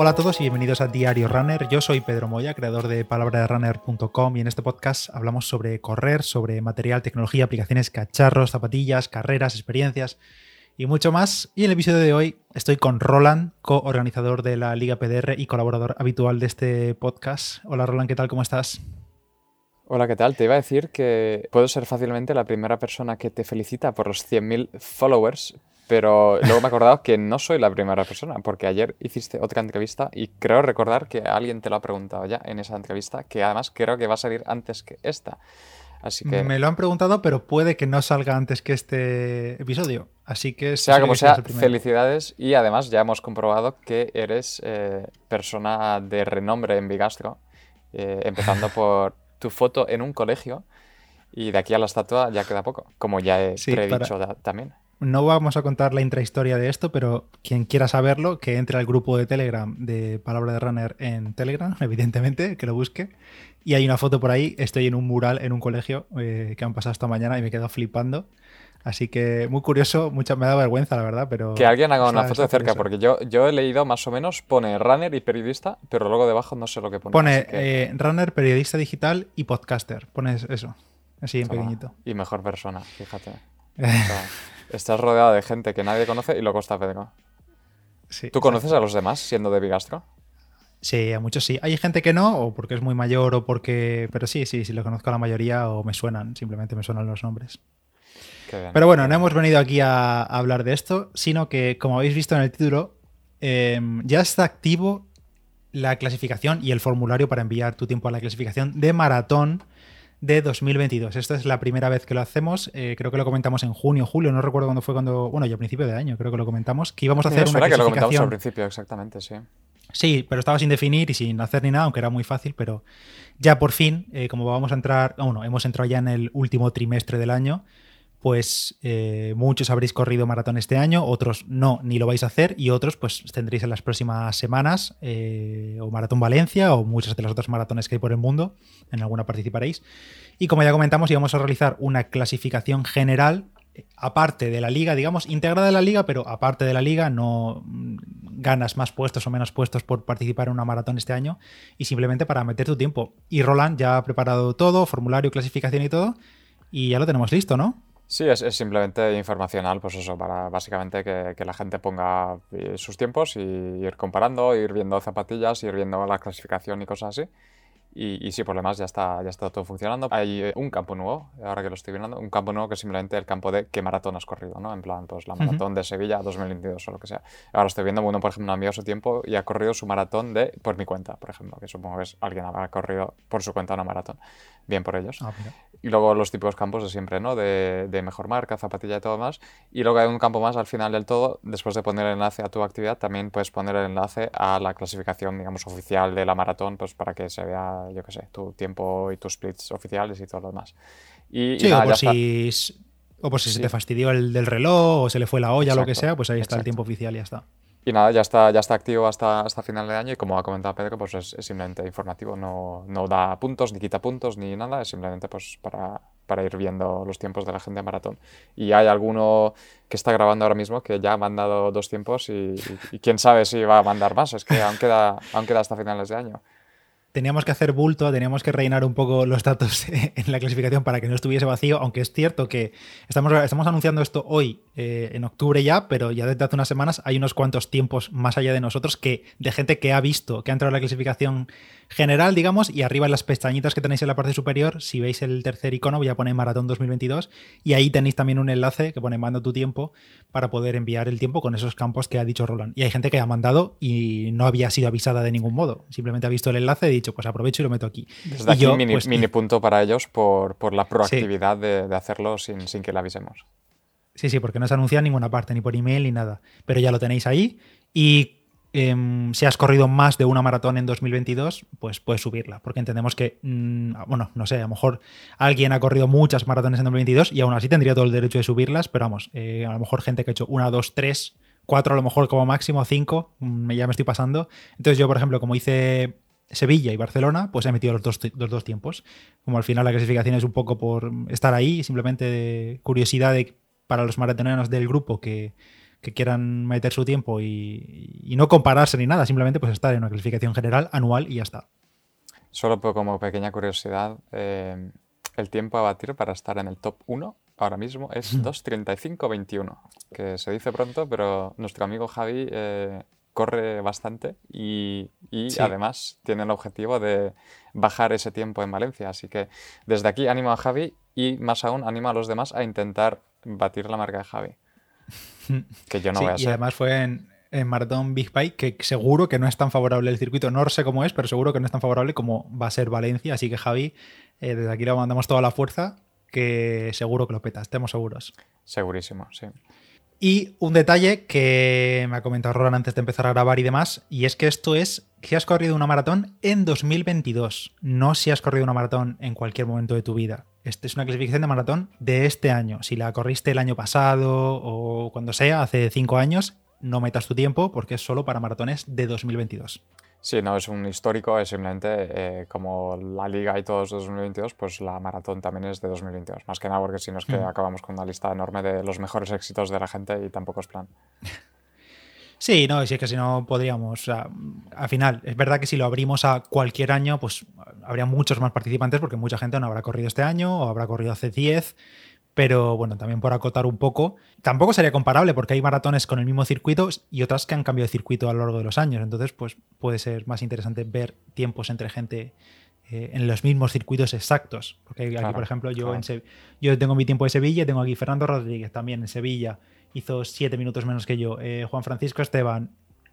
Hola a todos y bienvenidos a Diario Runner. Yo soy Pedro Moya, creador de palabraderunner.com y en este podcast hablamos sobre correr, sobre material, tecnología, aplicaciones, cacharros, zapatillas, carreras, experiencias y mucho más. Y en el episodio de hoy estoy con Roland, coorganizador de la Liga PDR y colaborador habitual de este podcast. Hola Roland, ¿qué tal? ¿Cómo estás? Hola, ¿qué tal? Te iba a decir que puedo ser fácilmente la primera persona que te felicita por los 100.000 followers, pero luego me he acordado que no soy la primera persona, porque ayer hiciste otra entrevista y creo recordar que alguien te lo ha preguntado ya en esa entrevista, que además creo que va a salir antes que esta. Así que... Me lo han preguntado, pero puede que no salga antes que este episodio. Así que... Sea como sea, felicidades y además ya hemos comprobado que eres eh, persona de renombre en Bigastro, eh, empezando por tu foto en un colegio y de aquí a la estatua ya queda poco, como ya he predicho también. No vamos a contar la intrahistoria de esto, pero quien quiera saberlo, que entre al grupo de Telegram de Palabra de Runner en Telegram, evidentemente, que lo busque. Y hay una foto por ahí, estoy en un mural en un colegio eh, que han pasado esta mañana y me quedo flipando. Así que muy curioso, mucha, me da vergüenza, la verdad, pero... Que alguien haga una foto de cerca, porque yo, yo he leído más o menos, pone runner y periodista, pero luego debajo no sé lo que pone. Pone eh, runner, periodista digital y podcaster, pones eso, así en pequeñito. Y mejor persona, fíjate. estás rodeado de gente que nadie conoce y luego está Pedro. Sí, ¿Tú conoces a los demás siendo de Bigastro? Sí, a muchos sí. Hay gente que no, o porque es muy mayor, o porque. Pero sí, sí, sí, lo conozco a la mayoría, o me suenan, simplemente me suenan los nombres. Pero bueno, no hemos venido aquí a, hablar de esto, sino que, como habéis visto en el título, em, ya está activo la clasificación y el formulario para enviar tu tiempo a la clasificación de maratón de 2022. Esta es la primera vez que lo hacemos. Eh, creo que lo comentamos en junio, julio, no recuerdo cuándo fue cuando. Bueno, ya a principio de año, creo que lo comentamos. Que íbamos a hacer una que lo comentamos al principio, exactamente, sí. Sí, pero estaba sin definir y sin hacer ni nada, aunque era muy fácil, pero ya por fin, eh, como vamos a entrar, bueno, hemos entrado ya en el último trimestre del año, pues eh, muchos habréis corrido maratón este año, otros no, ni lo vais a hacer, y otros pues tendréis en las próximas semanas eh, o Maratón Valencia o muchas de las otras maratones que hay por el mundo, en alguna participaréis. Y como ya comentamos, íbamos a realizar una clasificación general, eh, aparte de la liga, digamos, integrada en la liga, pero aparte de la liga, no mm, ganas más puestos o menos puestos por participar en una maratón este año, y simplemente para meter tu tiempo. Y Roland ya ha preparado todo, formulario, clasificación y todo, y ya lo tenemos listo, ¿no? Sí, es, simplemente informacional, pues eso, para básicamente que, que, la gente ponga eh, sus tiempos y ir comparando, ir viendo zapatillas, ir viendo la clasificación y cosas así. Y, sí, por lo demás ya está, ya está todo funcionando. Hay eh, un campo nuevo, ahora que lo estoy viendo, un campo nuevo que es simplemente el campo de qué maratón has corrido, ¿no? En plan, pues la maratón de Sevilla 2022 o lo que sea. Ahora estoy viendo, uno, por ejemplo, ha enviado su tiempo y ha corrido su maratón de por mi cuenta, por ejemplo, que supongo que es alguien habrá corrido por su cuenta una maratón. Bien por ellos. Ah, y luego los típicos campos de siempre, ¿no? De, de, mejor marca, zapatilla y todo más. Y luego hay un campo más al final del todo, después de poner el enlace a tu actividad, también puedes poner el enlace a la clasificación, digamos, oficial de la maratón, pues para que se vea, yo qué sé, tu tiempo y tus splits oficiales y todo lo demás. Y, sí, o, por si, o, por si, se te fastidió el del reloj o se le fue la olla, o lo que sea, pues ahí está el tiempo oficial y ya está. Y nada, ya está, ya está activo hasta, hasta final de año y como ha comentado Pedro, pues es, simplemente informativo, no, no, da puntos, ni quita puntos, ni nada, es simplemente pues para, para, ir viendo los tiempos de la gente de maratón. Y hay alguno que está grabando ahora mismo que ya ha mandado dos tiempos y, y quién sabe si va a mandar más, es que aún queda, aún queda hasta finales de año teníamos que hacer bulto, teníamos que rellenar un poco los datos en la clasificación para que no estuviese vacío, aunque es cierto que estamos, estamos anunciando esto hoy, eh, en octubre ya, pero ya desde hace unas semanas hay unos cuantos tiempos más allá de nosotros que de gente que ha visto, que ha entrado en la clasificación general, digamos, y arriba en las pestañitas que tenéis en la parte superior, si veis el tercer icono, voy a poner Maratón 2022 y ahí tenéis también un enlace que pone mando tu tiempo para poder enviar el tiempo con esos campos que ha dicho Roland. Y hay gente que ha mandado y no había sido avisada de ningún modo, simplemente ha visto el enlace y ha dicho, pues aprovecho y lo meto aquí. Desde aquí mini, pues, mini, punto para ellos por, por la proactividad de, de, hacerlo sin, sin que le avisemos. Sí, sí, porque no se anuncia en ninguna parte, ni por email ni nada. Pero ya lo tenéis ahí. Y Em, si has corrido más de una maratón en 2022, pues puedes subirla, porque entendemos que, mm, bueno, no sé, a lo mejor alguien ha corrido muchas maratones en 2022 y aún así tendría todo el derecho de subirlas, pero vamos, eh, a lo mejor gente que ha hecho una, dos, tres, cuatro a lo mejor como máximo, cinco, mm, ya me estoy pasando. Entonces yo, por ejemplo, como hice Sevilla y Barcelona, pues he metido los dos, los dos tiempos. Como al final la clasificación es un poco por estar ahí, simplemente de curiosidad de, para los maratoneros del grupo que que quieran meter su tiempo y, no compararse ni nada, simplemente pues estar en una clasificación general anual y ya está. Solo como pequeña curiosidad, eh, el tiempo a batir para estar en el top 1 ahora mismo es 2.35.21, que se dice pronto, pero nuestro amigo Javi eh, corre bastante y, además tiene el objetivo de bajar ese tiempo en Valencia. Así que desde aquí animo a Javi y más aún animo a los demás a intentar batir la marca de Javi. Que yo no voy a ser. Y además fue en, Maratón Big Bike, que seguro que no es tan favorable el circuito. No sé cómo es, pero seguro que no es tan favorable como va a ser Valencia. Así que Javi, eh, desde aquí le mandamos toda la fuerza, que seguro que lo peta, estemos seguros. Segurísimo, sí. Y un detalle que me ha comentado Roland antes de empezar a grabar y demás, y es que esto es que has corrido una maratón en 2022, no si has corrido una maratón en cualquier momento de tu vida. Esta es una clasificación de maratón de este año. Si la corriste el año pasado o cuando sea, hace cinco años, no metas tu tiempo porque es solo para maratones de 2022. Sí, no, es un histórico, es simplemente eh, como la liga y todos de 2022, pues la maratón también es de 2022. Más que nada porque si no es que mm. acabamos con una lista enorme de los mejores éxitos de la gente y tampoco es plan. Sí, no, si es que si no podríamos. al final, es verdad que si lo abrimos a cualquier año, pues habría muchos más participantes porque mucha gente no habrá corrido este año o habrá corrido hace 10 pero bueno, también por acotar un poco, tampoco sería comparable porque hay maratones con el mismo circuito y otras que han cambiado de circuito a lo largo de los años. Entonces, pues puede ser más interesante ver tiempos entre gente eh, en los mismos circuitos exactos. Porque aquí, por ejemplo, yo, yo tengo mi tiempo de Sevilla, tengo aquí Fernando Rodríguez también en Sevilla, hizo siete minutos menos que yo. Eh, Juan Francisco Esteban,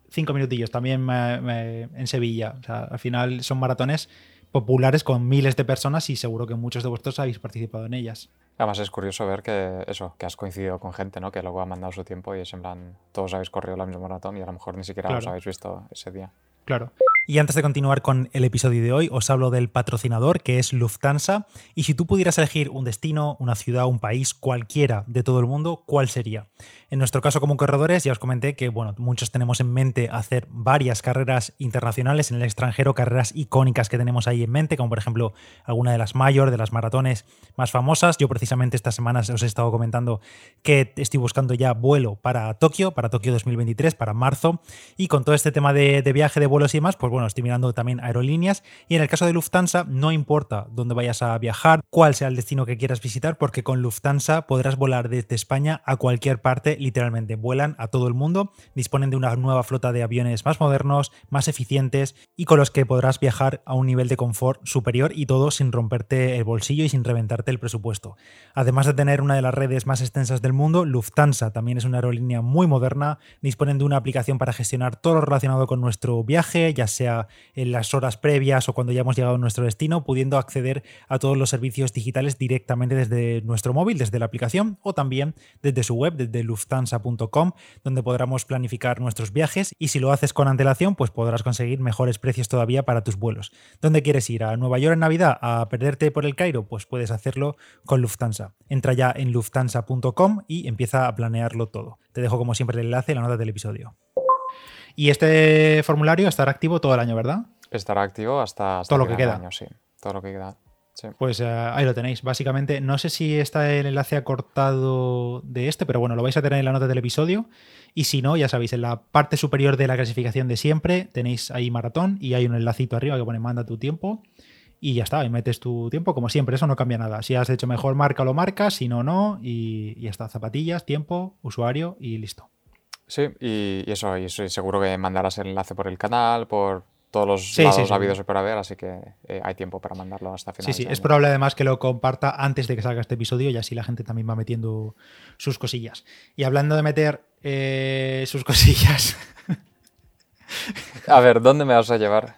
cinco minutillos también en Sevilla. O sea, al final son maratones populares con miles de personas y seguro que muchos de vosotros habéis participado en ellas. Además es curioso ver que eso, que has coincidido con gente, ¿no? Que luego ha mandado su tiempo y es en plan, todos habéis corrido la misma maratón y a lo mejor ni siquiera os habéis visto ese día. Claro. Y antes de continuar con el episodio de hoy, os hablo del patrocinador que es Lufthansa. Y si tú pudieras elegir un destino, una ciudad, un país, cualquiera de todo el mundo, ¿cuál sería? En nuestro caso como corredores, ya os comenté que bueno, muchos tenemos en mente hacer varias carreras internacionales en el extranjero, carreras icónicas que tenemos ahí en mente, como por ejemplo alguna de las mayor, de las maratones más famosas. Yo precisamente estas semanas os he estado comentando que estoy buscando ya vuelo para Tokio, para Tokio 2023, para marzo. Y con todo este tema de, de viaje, de vuelos y demás, pues bueno, estoy mirando también aerolíneas y en el caso de Lufthansa no importa dónde vayas a viajar, cuál sea el destino que quieras visitar, porque con Lufthansa podrás volar desde España a cualquier parte, literalmente vuelan a todo el mundo, disponen de una nueva flota de aviones más modernos, más eficientes y con los que podrás viajar a un nivel de confort superior y todo sin romperte el bolsillo y sin reventarte el presupuesto. Además de tener una de las redes más extensas del mundo, Lufthansa también es una aerolínea muy moderna, disponen de una aplicación para gestionar todo lo relacionado con nuestro viaje, ya en las horas previas o cuando ya hemos llegado a nuestro destino, pudiendo acceder a todos los servicios digitales directamente desde nuestro móvil, desde la aplicación o también desde su web, desde lufthansa.com, donde podremos planificar nuestros viajes y si lo haces con antelación, pues podrás conseguir mejores precios todavía para tus vuelos. ¿Dónde quieres ir? ¿A Nueva York en Navidad? ¿A perderte por el Cairo? Pues puedes hacerlo con Lufthansa. Entra ya en lufthansa.com y empieza a planearlo todo. Te dejo como siempre el enlace en la nota del episodio. Y este formulario estará activo todo el año, ¿verdad? Estará activo hasta, todo lo que queda. año, sí. Todo lo que queda. Pues eh, ahí lo tenéis. Básicamente, no sé si está el enlace acortado de este, pero bueno, lo vais a tener en la nota del episodio. Y si no, ya sabéis, en la parte superior de la clasificación de siempre tenéis ahí maratón y hay un enlacito arriba que pone manda tu tiempo. Y ya está, y metes tu tiempo como siempre, eso no cambia nada. Si has hecho mejor marca, lo marcas, si no, no. Y ya está, zapatillas, tiempo, usuario y listo. Sí, y, eso, y seguro que mandarás el enlace por el canal, por todos los lados habidos por haber, así que eh, hay tiempo para mandarlo hasta final. Sí, sí, es probable además que lo comparta antes de que salga este episodio y así la gente también va metiendo sus cosillas. Y hablando de meter eh, sus cosillas. a ver, ¿dónde me vas a llevar?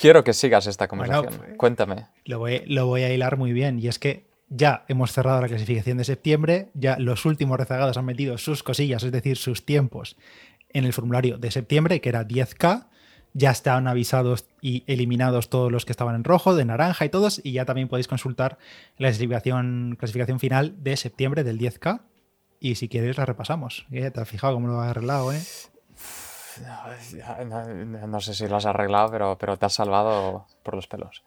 Quiero que sigas esta conversación. Pues, Cuéntame. Lo voy, lo voy a hilar muy bien. Y es que ya hemos cerrado la clasificación de septiembre, ya los últimos rezagados han metido sus cosillas, es decir, sus tiempos en el formulario de septiembre, que era 10K. Ya están avisados y eliminados todos los que estaban en rojo, de naranja y todos, y ya también podéis consultar la clasificación, final de septiembre del 10K. Y si quieres la repasamos. ¿Eh? Te has fijado cómo lo has arreglado, ¿eh? No, sé si lo has arreglado, pero, pero te has salvado por los pelos.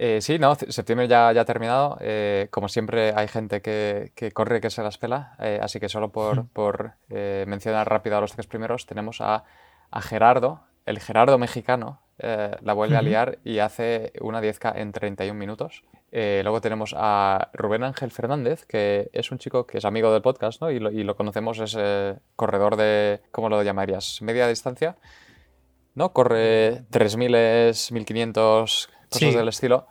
Eh, sí, no, septiembre ya, ya ha terminado. Eh, como siempre, hay gente que, que, corre que se las pela. Eh, así que solo por, por mencionar rápido a los tres primeros, tenemos a, a Gerardo, el Gerardo mexicano, la vuelve a liar y hace una 10K en 31 minutos. luego tenemos a Rubén Ángel Fernández, que es un chico que es amigo del podcast ¿no? y, lo, y lo conocemos, es corredor de, ¿cómo lo llamarías? Media distancia. ¿no? Corre 3.000, 1.500 cosas del estilo.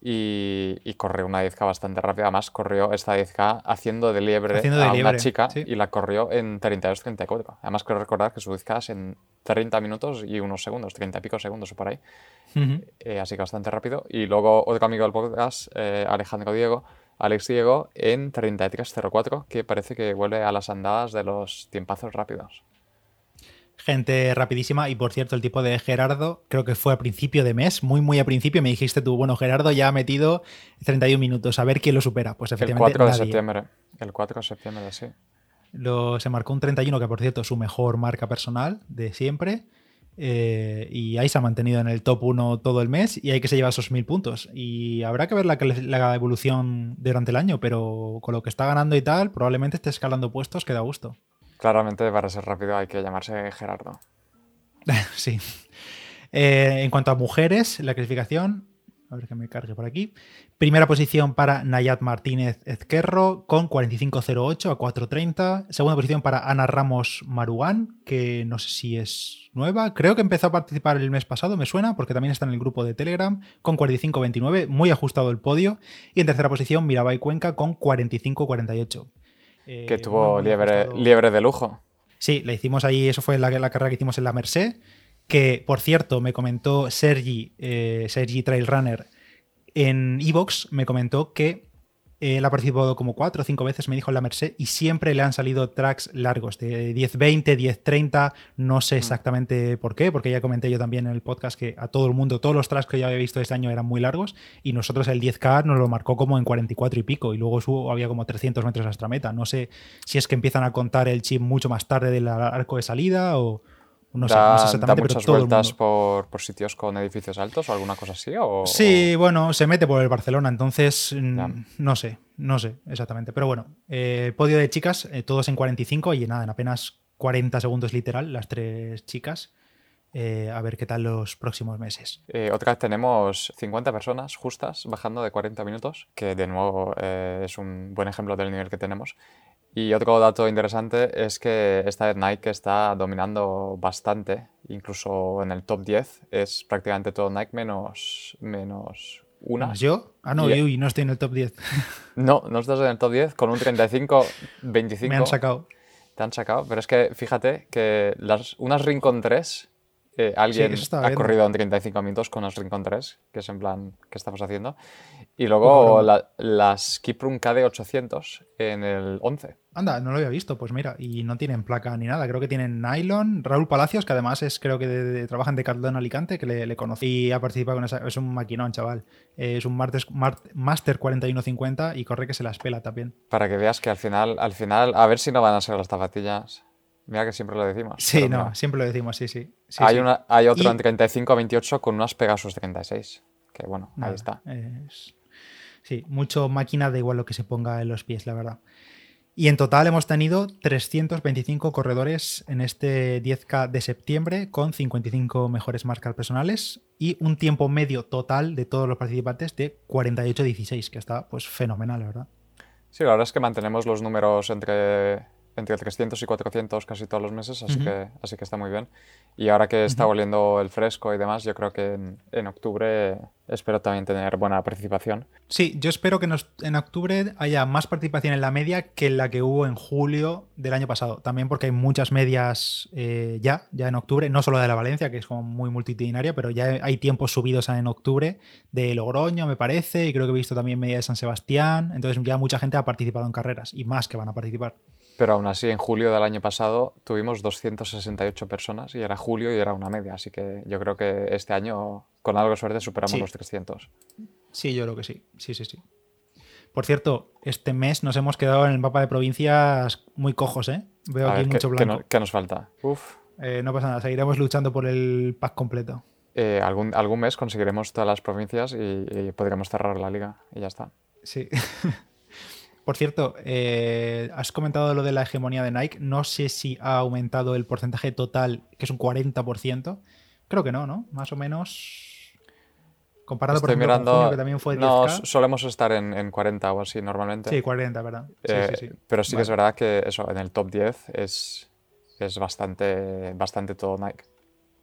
Y, y, corrió una 10K bastante rápida. Además, corrió esta 10K haciendo de liebre a una chica y la corrió en 32-34. Además, quiero recordar que su 10K es en 30 minutos y unos segundos, 30 y pico segundos o por ahí. Eh, así que bastante rápido. Y luego otro amigo del podcast, eh, Alejandro Diego, Alex Diego, en 33-04, que parece que vuelve a las andadas de los tiempazos rápidos gente rapidísima. Y por cierto, el tipo de Gerardo, creo que fue a principio de mes, muy, muy a principio, me dijiste tú, bueno, Gerardo ya ha metido 31 minutos, a ver quién lo supera. Pues efectivamente. El 4 de septiembre. El 4 de septiembre, sí. Lo, se marcó un 31, que por cierto su mejor marca personal de siempre. Eh, y ahí se ha mantenido en el top 1 todo el mes y hay que se lleva esos mil puntos. Y habrá que ver la, la, evolución durante el año, pero con lo que está ganando y tal, probablemente esté escalando puestos que da gusto. Claramente, para ser rápido hay que llamarse Gerardo. sí. Eh, en cuanto a mujeres, la clasificación, a ver que me cargue por aquí. Primera posición para Nayat Martínez Ezquerro con 45.08 a 4.30. Segunda posición para Ana Ramos Marugán, que no sé si es nueva. Creo que empezó a participar el mes pasado, me suena, porque también está en el grupo de Telegram con 45.29, muy ajustado el podio. Y en tercera posición Mirabai Cuenca con 45.48 que eh, tuvo liebre, liebre, de lujo. Sí, la hicimos ahí, eso fue la, la carrera que hicimos en la Merced, que por cierto me comentó Sergi, eh, Sergi Trailrunner, en Evox me comentó que él ha participado como cuatro o cinco veces, me dijo en la Merced, y siempre le han salido tracks largos, de 10-20, 10-30, no sé mm. exactamente por qué, porque ya comenté yo también en el podcast que a todo el mundo, todos los tracks que yo había visto este año eran muy largos, y nosotros el 10K nos lo marcó como en 44 y pico, y luego subo, había como 300 metros hasta meta. No sé si es que empiezan a contar el chip mucho más tarde del arco de salida o no sé, exactamente, muchas vueltas por, sitios con edificios altos o alguna cosa así? O, sí, bueno, se mete por el Barcelona, entonces mm, no sé, no sé exactamente. Pero bueno, eh, podio de chicas, eh, todos en 45 y nada, en apenas 40 segundos literal, las tres chicas. Eh, a ver qué tal los próximos meses. otra vez tenemos 50 personas justas bajando de 40 minutos, que de nuevo es un buen ejemplo del nivel que tenemos. Y otro dato interesante es que esta vez Nike está dominando bastante, incluso en el top 10 es prácticamente todo Nike menos, menos una. yo? Ah, no, y, no estoy en el top 10. No, no estás en el top 10 con un 35-25. Me han sacado. Te han sacado, pero es que fíjate que las, unas Rincon 3 eh, alguien ha corrido en 35 minutos con unas Rincon 3, que es en plan, ¿qué estamos haciendo? Y luego las Kiprun KD 800 en el 11. Anda, no lo había visto, pues mira, y no tienen placa ni nada, creo que tienen nylon. Raúl Palacios, que además es, creo que de, trabaja en Decathlon Alicante, que le, conocí y ha participado con esa, es un maquinón, chaval. es un Master 4150 y corre que se las pela también. Para que veas que al final, al final, a ver si no van a ser las zapatillas. Mira que siempre lo decimos. Sí, no, siempre lo decimos, sí, sí. Hay, Una, hay otro en 35 a 28 con unas Pegasus 36. Que bueno, ahí está. Sí, mucho máquina da igual lo que se ponga en los pies, la verdad. Y en total hemos tenido 325 corredores en este 10K de septiembre con 55 mejores marcas personales y un tiempo medio total de todos los participantes de 48-16, que está pues fenomenal, ¿verdad? Sí, la verdad es que mantenemos los números entre, entre 300 y 400 casi todos los meses, así, que, así que está muy bien. Y ahora que está volviendo el fresco y demás, yo creo que en, octubre espero también tener buena participación. Sí, yo espero que en octubre haya más participación en la media que la que hubo en julio del año pasado. También porque hay muchas medias eh, ya, ya en octubre, no solo de la Valencia, que es como muy multitudinaria, pero ya hay tiempos subidos en octubre de Logroño, me parece, y creo que he visto también media de San Sebastián. Entonces ya mucha gente ha participado en carreras y más que van a participar. Pero aún así, en julio del año pasado tuvimos 268 personas y era julio y era una media. Así que yo creo que este año, con algo de suerte, superamos los 300. Sí, yo creo que sí. Sí, sí, sí. Por cierto, este mes nos hemos quedado en el mapa de provincias muy cojos, ¿eh? Veo aquí mucho blanco. ¿qué, nos falta? Eh, no pasa nada, seguiremos luchando por el pack completo. eh, algún, algún mes conseguiremos todas las provincias y, podremos cerrar la liga y ya está. Sí. Por cierto, eh, has comentado lo de la hegemonía de Nike. No sé si ha aumentado el porcentaje total, que es un 40%. Creo que no, ¿no? Más o menos. Comparado, por ejemplo, mirando, con que también fue 10K. No, solemos estar en, 40 o así normalmente. Sí, 40, ¿verdad? Sí, sí, sí. Pero sí que es verdad que eso, en el top 10 es, es bastante, bastante todo Nike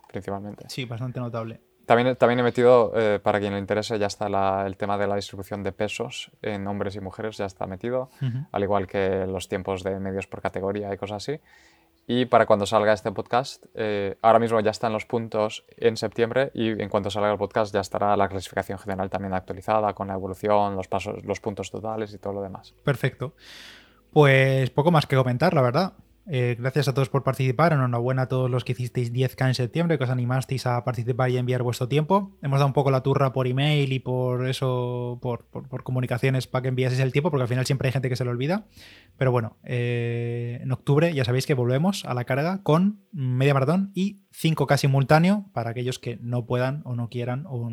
principalmente. Sí, bastante notable. También, también he metido, eh, para quien le interese, ya está el tema de la distribución de pesos en hombres y mujeres, ya está metido, al igual que los tiempos de medios por categoría y cosas así. Y para cuando salga este podcast, eh, ahora mismo ya están los puntos en septiembre y en cuanto salga el podcast ya estará la clasificación general también actualizada con la evolución, los, pasos, los puntos totales y todo lo demás. Perfecto. Pues poco más que comentar, la verdad. Eh, gracias a todos por participar. Enhorabuena a todos los que hicisteis 10K en septiembre, que os animasteis a participar y enviar vuestro tiempo. Hemos dado un poco la turra por email y por eso, por, comunicaciones para que enviaseis el tiempo, porque al final siempre hay gente que se lo olvida. Pero bueno, eh, en octubre ya sabéis que volvemos a la carga con media maratón y 5K simultáneo para aquellos que no puedan o no quieran o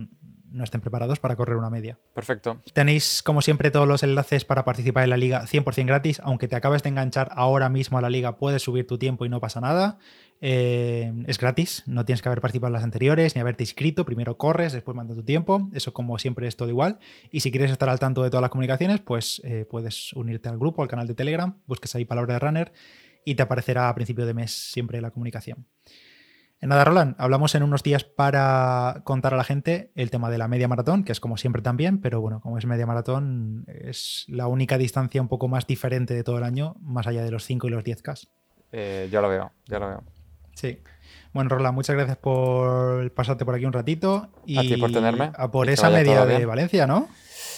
no estén preparados para correr una media. Perfecto. Tenéis, como siempre, todos los enlaces para participar en la liga 100% gratis. Aunque te acabes de enganchar ahora mismo a la liga, puedes subir tu tiempo y no pasa nada. Eh, es gratis, no tienes que haber participado en las anteriores ni haberte inscrito. Primero corres, después mandas tu tiempo. Eso, como siempre, es todo igual. Y si quieres estar al tanto de todas las comunicaciones, pues eh, puedes unirte al grupo, al canal de Telegram, busques ahí palabra de runner y te aparecerá a principio de mes siempre la comunicación. En nada, Roland, hablamos en unos días para contar a la gente el tema de la media maratón, que es como siempre también, pero bueno, como es media maratón, es la única distancia un poco más diferente de todo el año, más allá de los 5 y los 10K. Eh, ya lo veo, ya lo veo. Sí. Bueno, Roland, muchas gracias por pasarte por aquí un ratito. Y a ti por tenerme. A por esa media de Valencia, ¿no?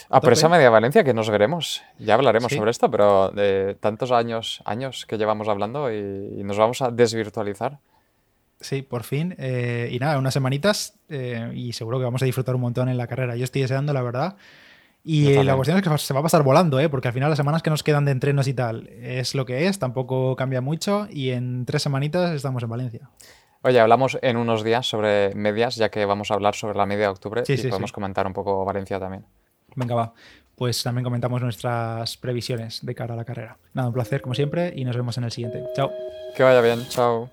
A por esa media de Valencia que nos veremos. Ya hablaremos sobre esto, pero de tantos años, años que llevamos hablando y nos vamos a desvirtualizar. Sí, por fin. Eh, y nada, unas semanitas eh, y seguro que vamos a disfrutar un montón en la carrera. Yo estoy deseando, la verdad. Y la cuestión es que se va a pasar volando, ¿eh? porque al final las semanas que nos quedan de entrenos y tal es lo que es, tampoco cambia mucho y en tres semanitas estamos en Valencia. Oye, hablamos en unos días sobre medias, ya que vamos a hablar sobre la media de octubre y podemos comentar un poco Valencia también. Venga, va. Pues también comentamos nuestras previsiones de cara a la carrera. Nada, un placer como siempre y nos vemos en el siguiente. Chao. Que vaya bien, chao.